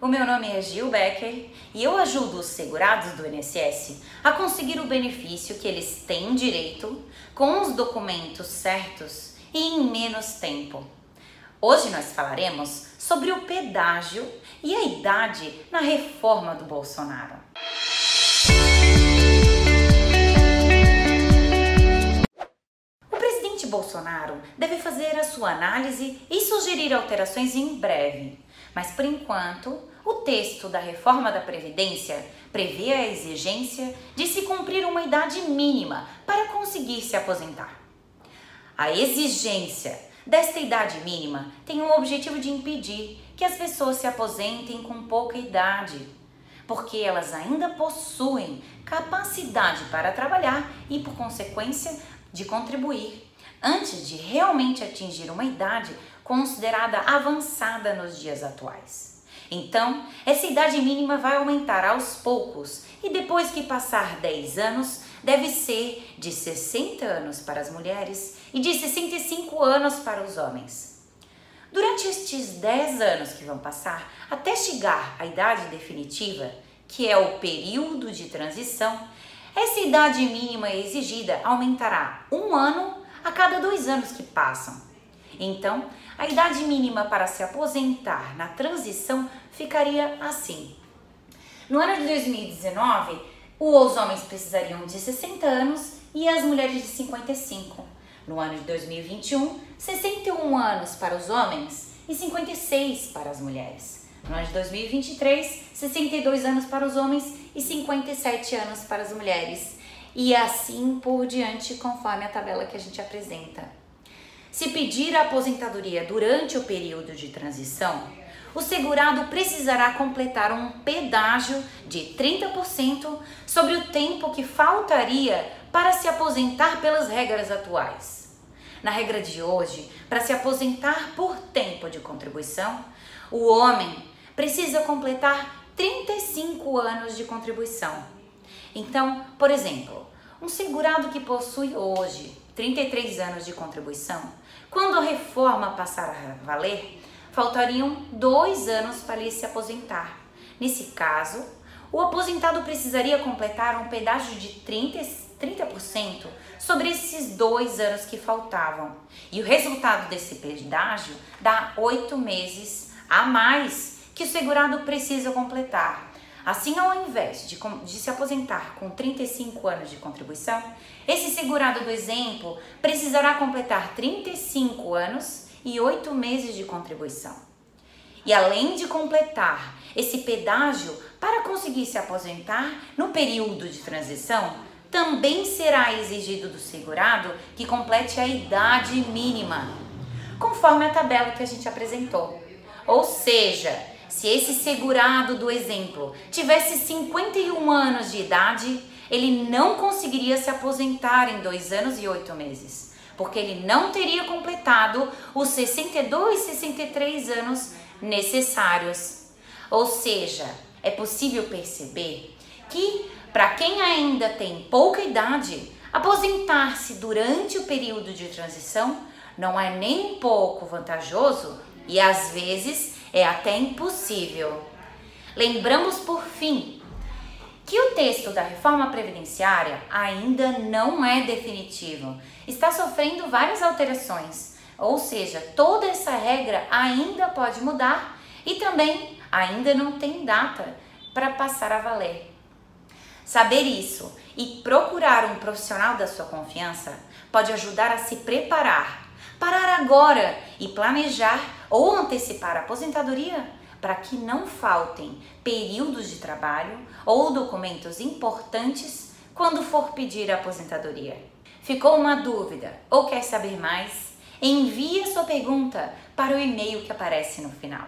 o meu nome é Gil Becker e eu ajudo os segurados do INSS a conseguir o benefício que eles têm direito com os documentos certos e em menos tempo. Hoje nós falaremos sobre o pedágio e a idade na reforma do Bolsonaro. O presidente Bolsonaro deve fazer a sua análise e sugerir alterações em breve, mas por enquanto o texto da reforma da Previdência prevê a exigência de se cumprir uma idade mínima para conseguir se aposentar. A exigência desta idade mínima tem o objetivo de impedir que as pessoas se aposentem com pouca idade, porque elas ainda possuem capacidade para trabalhar e, por consequência, de contribuir antes de realmente atingir uma idade considerada avançada nos dias atuais. Então, essa idade mínima vai aumentar aos poucos e depois que passar 10 anos, deve ser de 60 anos para as mulheres e de 65 anos para os homens. Durante estes 10 anos que vão passar, até chegar à idade definitiva, que é o período de transição, essa idade mínima exigida aumentará um ano a cada dois anos que passam. Então, a idade mínima para se aposentar na transição ficaria assim. No ano de 2019, os homens precisariam de 60 anos e as mulheres de 55. No ano de 2021, 61 anos para os homens e 56 para as mulheres. No ano de 2023, 62 anos para os homens e 57 anos para as mulheres. E assim por diante, conforme a tabela que a gente apresenta. Se pedir a aposentadoria durante o período de transição, o segurado precisará completar um pedágio de 30% sobre o tempo que faltaria para se aposentar pelas regras atuais. Na regra de hoje, para se aposentar por tempo de contribuição, o homem precisa completar 35 anos de contribuição. Então, por exemplo, um segurado que possui hoje 33 anos de contribuição, quando a reforma passar a valer, faltariam dois anos para ele se aposentar. Nesse caso, o aposentado precisaria completar um pedágio de 30, 30% sobre esses dois anos que faltavam. E o resultado desse pedágio dá oito meses a mais que o segurado precisa completar Assim, ao invés de, de, se aposentar com 35 anos de contribuição, esse segurado do exemplo precisará completar 35 anos e 8 meses de contribuição. E além de completar esse pedágio para conseguir se aposentar no período de transição, também será exigido do segurado que complete a idade mínima, conforme a tabela que a gente apresentou. Ou seja, se esse segurado do exemplo tivesse 51 anos de idade, ele não conseguiria se aposentar em dois anos e oito meses, porque ele não teria completado os 62, 63 anos necessários. Ou seja, é possível perceber que, para quem ainda tem pouca idade, aposentar-se durante o período de transição não é nem pouco vantajoso e às vezes é até impossível. Lembramos, por fim, que o texto da reforma previdenciária ainda não é definitivo, está sofrendo várias alterações, ou seja, toda essa regra ainda pode mudar e também ainda não tem data para passar a valer. Saber isso e procurar um profissional da sua confiança pode ajudar a se preparar parar agora e planejar ou antecipar a aposentadoria para que não faltem períodos de trabalho ou documentos importantes quando for pedir a aposentadoria. Ficou uma dúvida ou quer saber mais? Envie a sua pergunta para o e-mail que aparece no final.